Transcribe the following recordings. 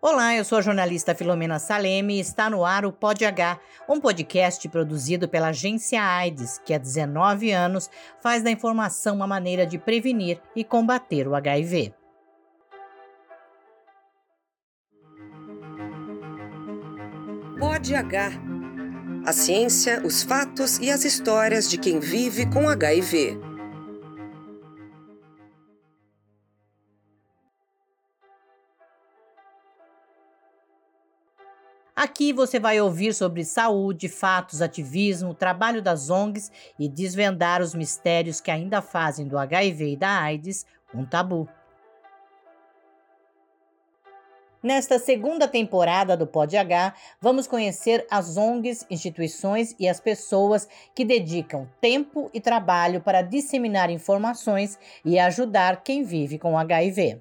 Olá, eu sou a jornalista Filomena Saleme e está no ar o Pod H, um podcast produzido pela agência AIDS, que há 19 anos faz da informação uma maneira de prevenir e combater o HIV. Pod H. A ciência, os fatos e as histórias de quem vive com HIV. Aqui você vai ouvir sobre saúde, fatos, ativismo, trabalho das ONGs e desvendar os mistérios que ainda fazem do HIV e da AIDS um tabu. Nesta segunda temporada do Pod H, vamos conhecer as ONGs, instituições e as pessoas que dedicam tempo e trabalho para disseminar informações e ajudar quem vive com HIV.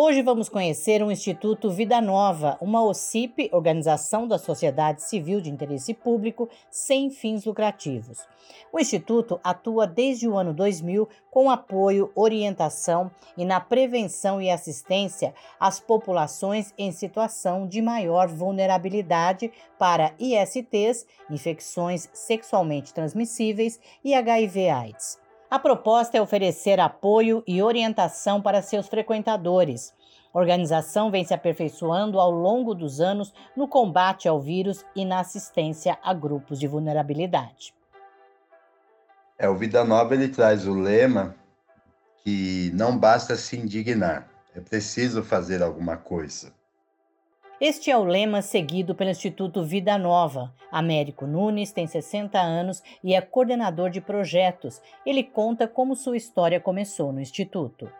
Hoje vamos conhecer o Instituto Vida Nova, uma OCIP, Organização da Sociedade Civil de Interesse Público, sem fins lucrativos. O Instituto atua desde o ano 2000 com apoio, orientação e na prevenção e assistência às populações em situação de maior vulnerabilidade para ISTs, infecções sexualmente transmissíveis e HIV/AIDS. A proposta é oferecer apoio e orientação para seus frequentadores. A organização vem se aperfeiçoando ao longo dos anos no combate ao vírus e na assistência a grupos de vulnerabilidade. É, o Vida Nova ele traz o lema que não basta se indignar, é preciso fazer alguma coisa. Este é o lema seguido pelo Instituto Vida Nova. Américo Nunes tem 60 anos e é coordenador de projetos. Ele conta como sua história começou no Instituto.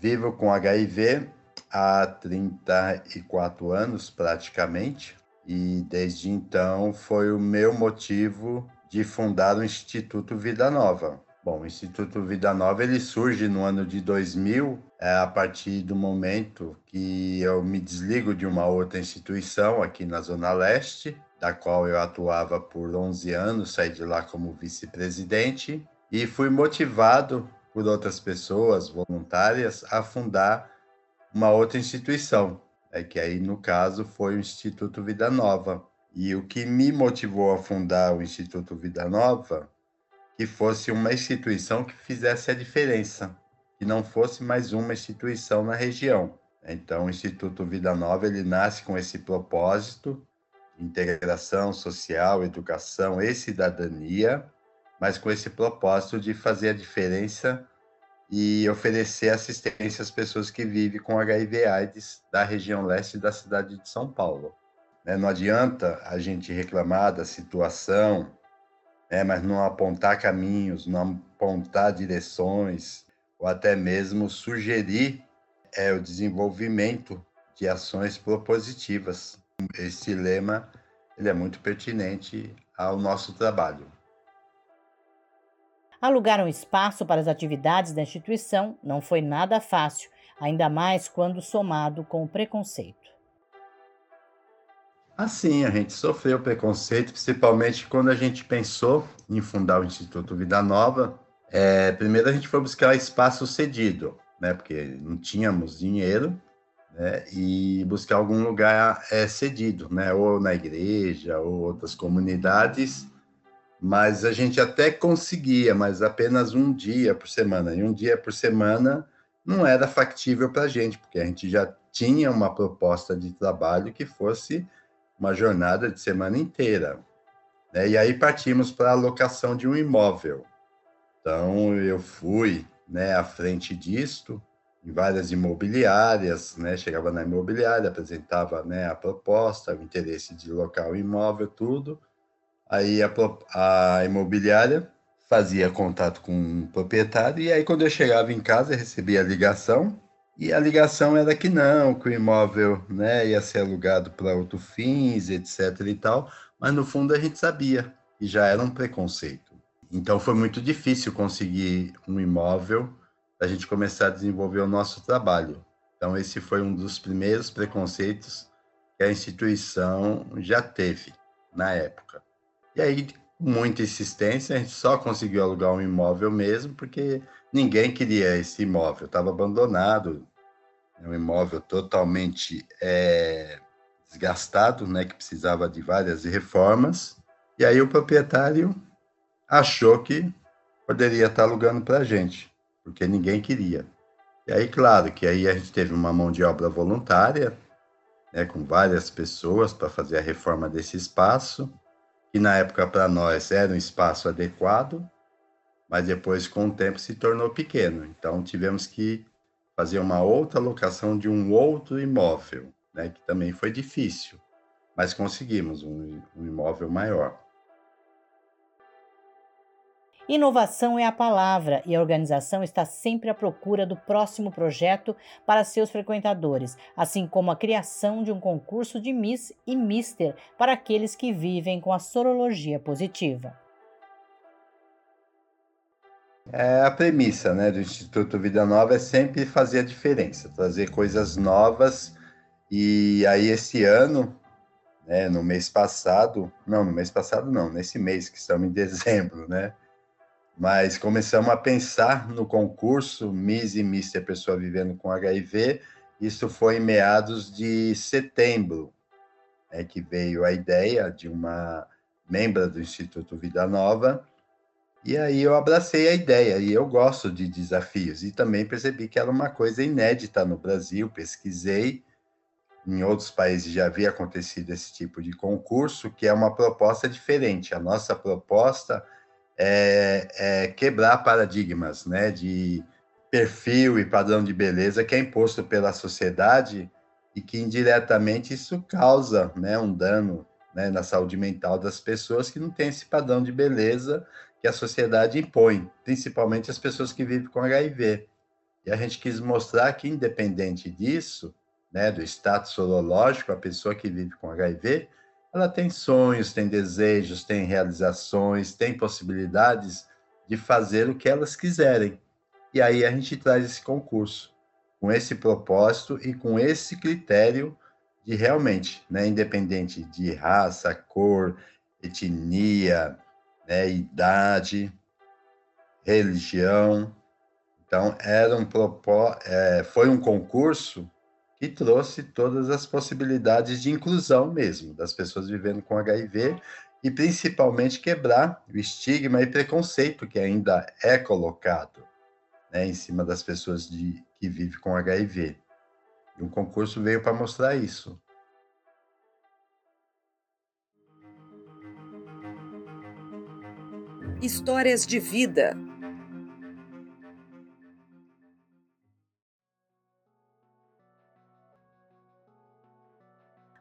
Vivo com HIV há 34 anos, praticamente, e desde então foi o meu motivo de fundar o Instituto Vida Nova. Bom, o Instituto Vida Nova ele surge no ano de 2000, é, a partir do momento que eu me desligo de uma outra instituição aqui na Zona Leste, da qual eu atuava por 11 anos, saí de lá como vice-presidente e fui motivado por outras pessoas voluntárias a fundar uma outra instituição, é que aí no caso foi o Instituto Vida Nova. E o que me motivou a fundar o Instituto Vida Nova que fosse uma instituição que fizesse a diferença, que não fosse mais uma instituição na região. Então, o Instituto Vida Nova ele nasce com esse propósito integração social, educação e cidadania, mas com esse propósito de fazer a diferença e oferecer assistência às pessoas que vivem com HIV/AIDS da região leste da cidade de São Paulo. Né, não adianta a gente reclamar da situação é, mas não apontar caminhos, não apontar direções, ou até mesmo sugerir é, o desenvolvimento de ações propositivas. Esse lema ele é muito pertinente ao nosso trabalho. Alugar um espaço para as atividades da instituição não foi nada fácil, ainda mais quando somado com o preconceito. Assim, a gente sofreu preconceito, principalmente quando a gente pensou em fundar o Instituto Vida Nova. É, primeiro a gente foi buscar espaço cedido, né, porque não tínhamos dinheiro, né, e buscar algum lugar é, cedido, né, ou na igreja, ou outras comunidades, mas a gente até conseguia, mas apenas um dia por semana, e um dia por semana não era factível para a gente, porque a gente já tinha uma proposta de trabalho que fosse uma jornada de semana inteira. Né? E aí partimos para a locação de um imóvel. Então, eu fui né, à frente disto, em várias imobiliárias, né? chegava na imobiliária, apresentava né, a proposta, o interesse de locar o imóvel, tudo. Aí a, a imobiliária fazia contato com o proprietário, e aí quando eu chegava em casa, recebia a ligação, e a ligação era que não, que o imóvel né, ia ser alugado para outros fins, etc. e tal, mas no fundo a gente sabia que já era um preconceito. Então foi muito difícil conseguir um imóvel para a gente começar a desenvolver o nosso trabalho. Então esse foi um dos primeiros preconceitos que a instituição já teve na época. E aí muita insistência, a gente só conseguiu alugar um imóvel mesmo, porque ninguém queria esse imóvel, estava abandonado, é um imóvel totalmente é, desgastado, né, que precisava de várias reformas, e aí o proprietário achou que poderia estar alugando para a gente, porque ninguém queria. E aí, claro, que aí a gente teve uma mão de obra voluntária, né, com várias pessoas para fazer a reforma desse espaço, que na época para nós era um espaço adequado, mas depois com o tempo se tornou pequeno. Então tivemos que fazer uma outra locação de um outro imóvel, né, que também foi difícil, mas conseguimos um, um imóvel maior. Inovação é a palavra e a organização está sempre à procura do próximo projeto para seus frequentadores, assim como a criação de um concurso de Miss e Mister para aqueles que vivem com a sorologia positiva. É a premissa né, do Instituto Vida Nova é sempre fazer a diferença, trazer coisas novas. E aí, esse ano, né, no mês passado, não, no mês passado não, nesse mês que estamos em dezembro, né? Mas começamos a pensar no concurso Miss e Mister Pessoa Vivendo com HIV. Isso foi em meados de setembro, é que veio a ideia de uma membra do Instituto Vida Nova. E aí eu abracei a ideia e eu gosto de desafios e também percebi que era uma coisa inédita no Brasil. Pesquisei, em outros países já havia acontecido esse tipo de concurso, que é uma proposta diferente. A nossa proposta é, é quebrar paradigmas né, de perfil e padrão de beleza que é imposto pela sociedade e que indiretamente isso causa né, um dano né, na saúde mental das pessoas que não têm esse padrão de beleza que a sociedade impõe, principalmente as pessoas que vivem com HIV. E a gente quis mostrar que, independente disso, né, do status sorológico, a pessoa que vive com HIV ela tem sonhos, tem desejos, tem realizações, tem possibilidades de fazer o que elas quiserem. E aí a gente traz esse concurso com esse propósito e com esse critério de realmente, né, independente de raça, cor, etnia, né, idade, religião. Então era um propó é, foi um concurso que trouxe todas as possibilidades de inclusão mesmo das pessoas vivendo com HIV e principalmente quebrar o estigma e preconceito que ainda é colocado né, em cima das pessoas de, que vivem com HIV. E o concurso veio para mostrar isso. Histórias de vida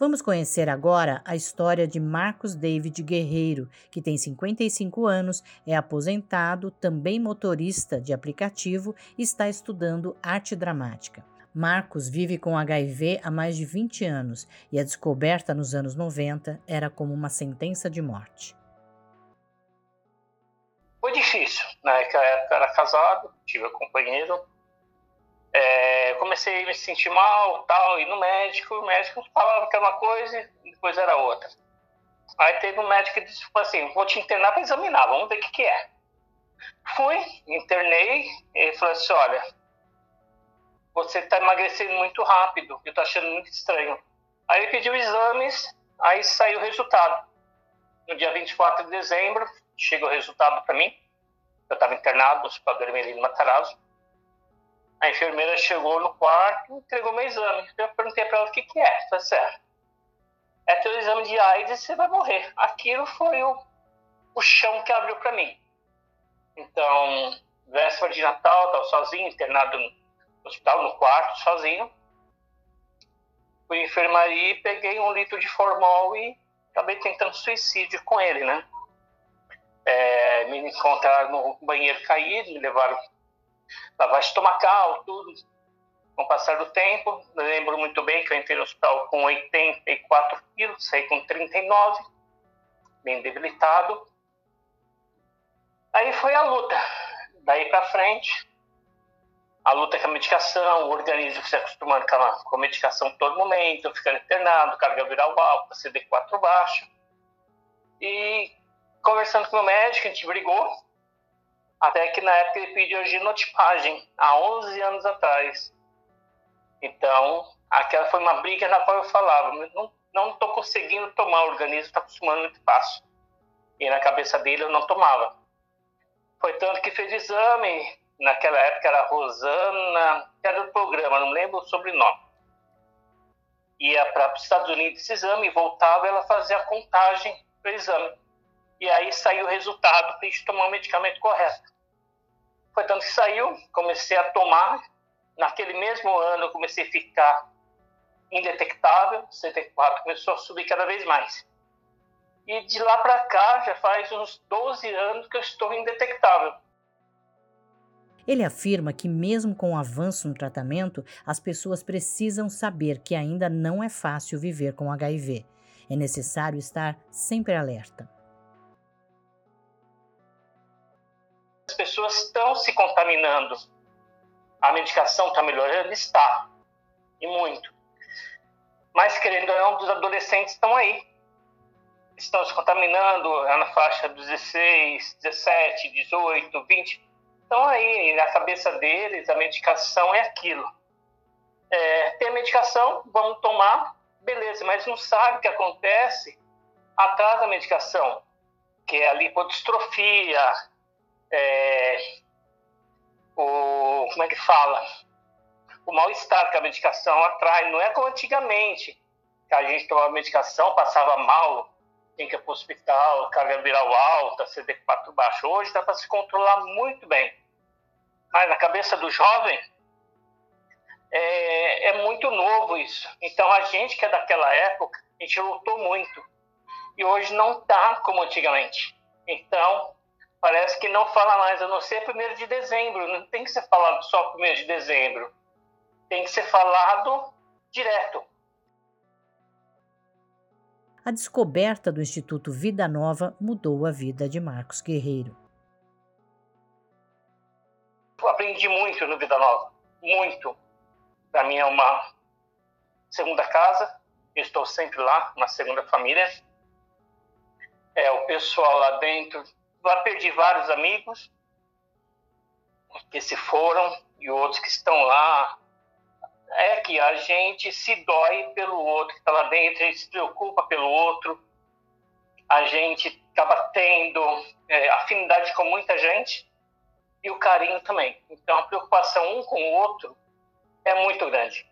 Vamos conhecer agora a história de Marcos David Guerreiro, que tem 55 anos, é aposentado, também motorista de aplicativo e está estudando arte dramática. Marcos vive com HIV há mais de 20 anos e a descoberta nos anos 90 era como uma sentença de morte. Foi difícil. Na época eu era casado, tive um companheiro, é, comecei a me sentir mal, tal, ir no médico, o médico falava que era uma coisa e depois era outra. Aí teve um médico que disse assim, vou te internar para examinar, vamos ver o que, que é. Fui, internei, e ele falou assim, olha, você está emagrecendo muito rápido, eu estou achando muito estranho. Aí ele pediu exames, aí saiu o resultado. No dia 24 de dezembro, chega o resultado para mim. Eu estava internado no Hospital do Hermelino Matarazzo a enfermeira chegou no quarto entregou meu exame. Eu perguntei para ela o que, que é. Tá certo. É teu exame de AIDS e você vai morrer. Aquilo foi o, o chão que abriu para mim. Então, véspera de Natal, estava sozinho, internado no hospital, no quarto, sozinho. Fui em enfermaria e peguei um litro de formol e acabei tentando suicídio com ele, né? É, me encontraram no banheiro caído, me levaram lavagem estomacal, tudo. Com o passar do tempo, lembro muito bem que eu entrei no hospital com 84 quilos, saí com 39, bem debilitado. Aí foi a luta. Daí para frente, a luta com a medicação, o organismo se acostumando com a, com a medicação todo momento, ficando internado, carga viral alta, CD4 baixo. E conversando com o médico, a gente brigou, até que na época ele pediu genotipagem, há 11 anos atrás. Então, aquela foi uma briga na qual eu falava, não não conseguindo tomar, o organismo está acostumando muito fácil. E na cabeça dele eu não tomava. Foi tanto que fez exame, naquela época era Rosana, era do programa, não lembro o sobrenome. Ia para os Estados Unidos esse exame, voltava, ela fazia a contagem do exame. E aí saiu o resultado para a gente tomar o medicamento correto. Foi tanto que saiu, comecei a tomar. Naquele mesmo ano eu comecei a ficar indetectável, 74 começou a subir cada vez mais. E de lá para cá já faz uns 12 anos que eu estou indetectável. Ele afirma que, mesmo com o avanço no tratamento, as pessoas precisam saber que ainda não é fácil viver com HIV. É necessário estar sempre alerta. Pessoas estão se contaminando. A medicação está melhorando? Está. E muito. Mas, querendo ou não, os adolescentes estão aí. Estão se contaminando é na faixa dos 16, 17, 18, 20. Estão aí, na cabeça deles, a medicação é aquilo. É, tem a medicação, vamos tomar, beleza, mas não sabe o que acontece atrás da medicação, que é a lipodistrofia, é, o, como é que fala? o mal-estar que a medicação atrai. Não é como antigamente, que a gente tomava medicação, passava mal, tinha que ir para o hospital, carga viral alta, CD4 baixo. Hoje dá para se controlar muito bem. Mas na cabeça do jovem, é, é, muito novo isso. Então a gente que é daquela época, a gente lutou muito. E hoje não está como antigamente. Então, parece que não fala mais, a não ser 1 de dezembro. Não tem que ser falado só 1 de dezembro tem que ser falado direto. A descoberta do Instituto Vida Nova mudou a vida de Marcos Guerreiro. Eu aprendi muito no Vida Nova, muito. Para mim é uma segunda casa, eu estou sempre lá, uma segunda família. É o pessoal lá dentro. Lá perdi vários amigos que se foram e outros que estão lá é que a gente se dói pelo outro que está lá dentro, a gente se preocupa pelo outro, a gente acaba tendo é, afinidade com muita gente e o carinho também. Então a preocupação um com o outro é muito grande.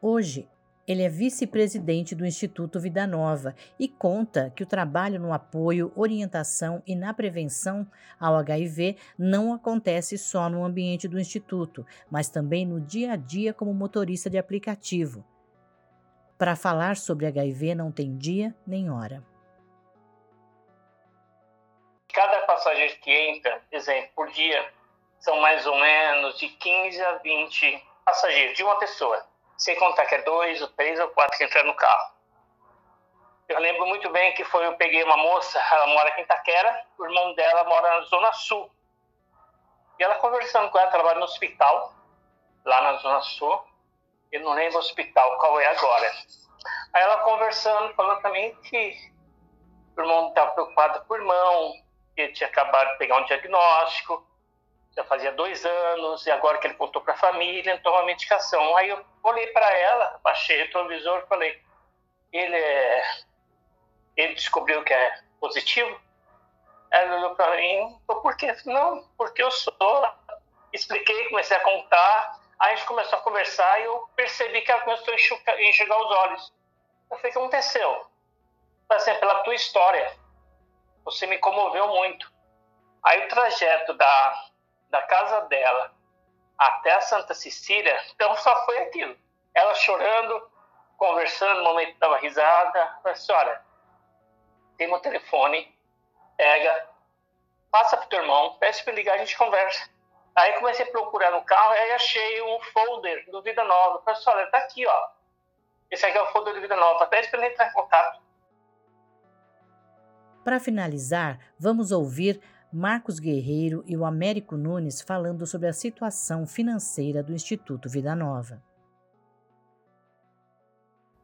Hoje, ele é vice-presidente do Instituto Vida Nova e conta que o trabalho no apoio, orientação e na prevenção ao HIV não acontece só no ambiente do Instituto, mas também no dia a dia como motorista de aplicativo. Para falar sobre HIV não tem dia nem hora. Cada passageiro que entra, exemplo, por dia, são mais ou menos de 15 a 20 passageiros de uma pessoa sem contar que é dois, ou três ou quatro que entraram no carro. Eu lembro muito bem que foi, eu peguei uma moça, ela mora aqui em Itaquera, o irmão dela mora na Zona Sul. E ela conversando com ela, trabalha no hospital, lá na Zona Sul. Eu não lembro o hospital, qual é agora. Aí ela conversando, falando também que o irmão estava preocupado com o irmão, que ele tinha acabado de pegar um diagnóstico, já fazia dois anos, e agora que ele contou para a família, toma medicação. Aí eu olhei para ela, baixei o televisor e falei, ele é... ele descobriu que é positivo? Ela olhou para mim, por quê? Não, porque eu sou. Expliquei, comecei a contar, aí a gente começou a conversar e eu percebi que ela começou a enxergar os olhos. Eu falei, o que aconteceu? Assim, pela tua história, você me comoveu muito. Aí o trajeto da, da casa dela até a Santa Cecília, então só foi aquilo. Ela chorando, conversando, no momento dava risada. Falei assim, olha, tem meu telefone, pega, passa pro teu irmão, peça para ligar, a gente conversa. Aí comecei a procurar no carro, aí achei um folder do Vida Nova. Falei assim, olha, tá aqui, ó. Esse aqui é o folder do Vida Nova, pede para ele entrar em contato. Para finalizar, vamos ouvir Marcos Guerreiro e o Américo Nunes falando sobre a situação financeira do Instituto Vida Nova.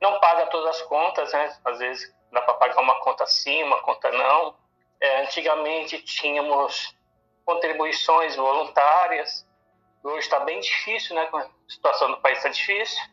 Não paga todas as contas, né? Às vezes dá para pagar uma conta sim, uma conta não. É, antigamente tínhamos contribuições voluntárias, hoje está bem difícil, né? A situação do país está difícil,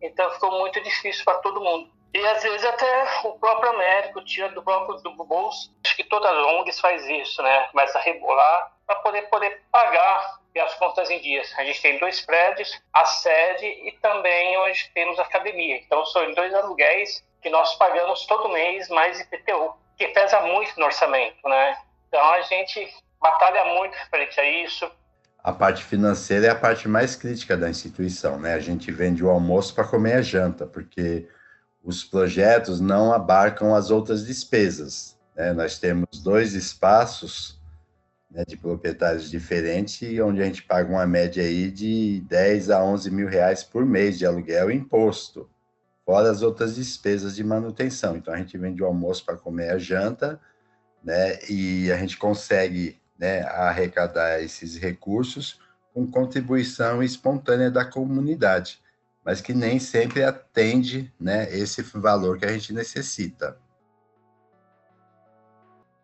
então ficou muito difícil para todo mundo. E às vezes até o próprio médico tira do próprio do bolso. Acho que todas as ONGs faz isso, né? Começa a rebolar para poder poder pagar as contas em dias. A gente tem dois prédios, a sede e também hoje temos a academia. Então são dois aluguéis que nós pagamos todo mês mais IPTU, que pesa muito no orçamento, né? Então a gente batalha muito frente a isso. A parte financeira é a parte mais crítica da instituição, né? A gente vende o almoço para comer a janta, porque os projetos não abarcam as outras despesas. Né? Nós temos dois espaços né, de proprietários diferentes, onde a gente paga uma média aí de 10 a 11 mil reais por mês de aluguel e imposto, fora as outras despesas de manutenção. Então, a gente vende o almoço para comer a janta, né, e a gente consegue né, arrecadar esses recursos com contribuição espontânea da comunidade mas que nem sempre atende né, esse valor que a gente necessita.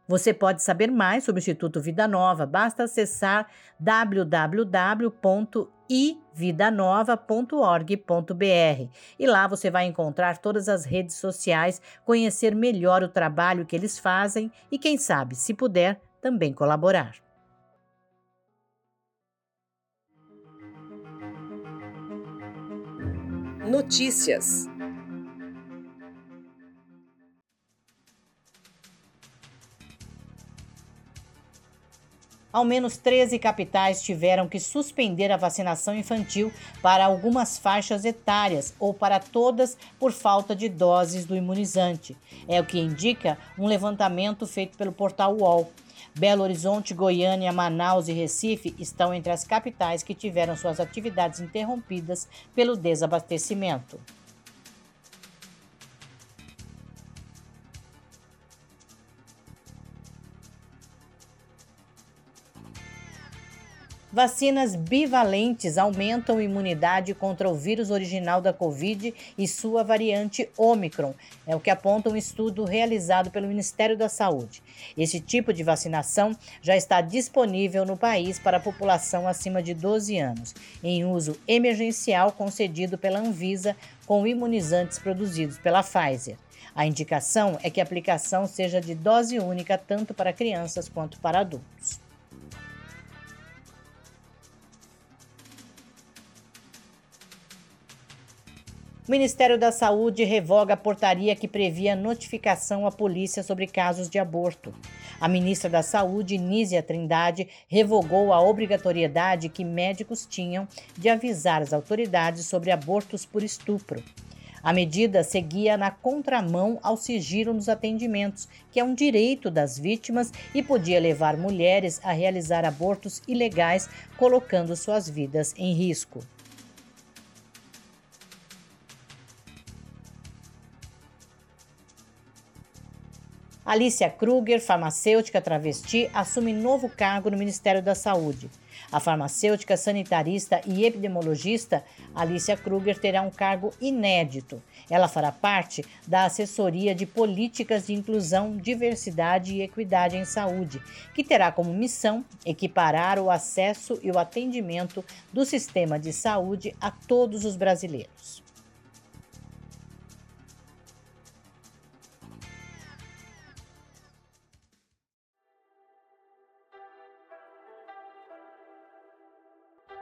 Você pode saber mais sobre o Instituto Vida Nova, basta acessar www.ividanova.org.br e lá você vai encontrar todas as redes sociais, conhecer melhor o trabalho que eles fazem e, quem sabe, se puder, também colaborar. Notícias. Ao menos 13 capitais tiveram que suspender a vacinação infantil para algumas faixas etárias ou para todas por falta de doses do imunizante. É o que indica um levantamento feito pelo portal UOL. Belo Horizonte, Goiânia, Manaus e Recife estão entre as capitais que tiveram suas atividades interrompidas pelo desabastecimento. Vacinas bivalentes aumentam a imunidade contra o vírus original da Covid e sua variante Omicron, é o que aponta um estudo realizado pelo Ministério da Saúde. Esse tipo de vacinação já está disponível no país para a população acima de 12 anos, em uso emergencial concedido pela Anvisa com imunizantes produzidos pela Pfizer. A indicação é que a aplicação seja de dose única tanto para crianças quanto para adultos. O Ministério da Saúde revoga a portaria que previa notificação à polícia sobre casos de aborto. A ministra da Saúde, Nízia Trindade, revogou a obrigatoriedade que médicos tinham de avisar as autoridades sobre abortos por estupro. A medida seguia na contramão ao sigilo nos atendimentos, que é um direito das vítimas e podia levar mulheres a realizar abortos ilegais, colocando suas vidas em risco. Alicia Kruger, farmacêutica travesti, assume novo cargo no Ministério da Saúde. A farmacêutica, sanitarista e epidemiologista Alicia Kruger terá um cargo inédito. Ela fará parte da Assessoria de Políticas de Inclusão, Diversidade e Equidade em Saúde, que terá como missão equiparar o acesso e o atendimento do sistema de saúde a todos os brasileiros.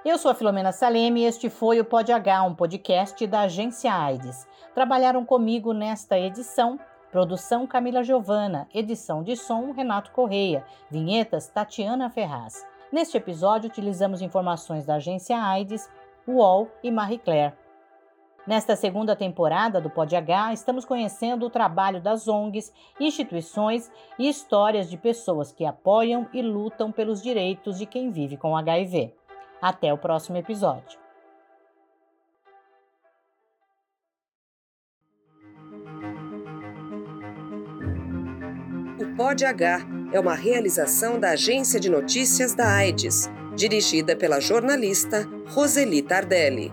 Eu sou a Filomena Saleme e este foi o Pod H, um podcast da agência AIDS. Trabalharam comigo nesta edição Produção Camila Giovana, edição de som Renato Correia, vinhetas Tatiana Ferraz. Neste episódio utilizamos informações da agência AIDS, UOL e Marie Claire. Nesta segunda temporada do Pod H, estamos conhecendo o trabalho das ONGs, instituições e histórias de pessoas que apoiam e lutam pelos direitos de quem vive com HIV. Até o próximo episódio. O Pod H é uma realização da Agência de Notícias da AIDS, dirigida pela jornalista Roseli Tardelli.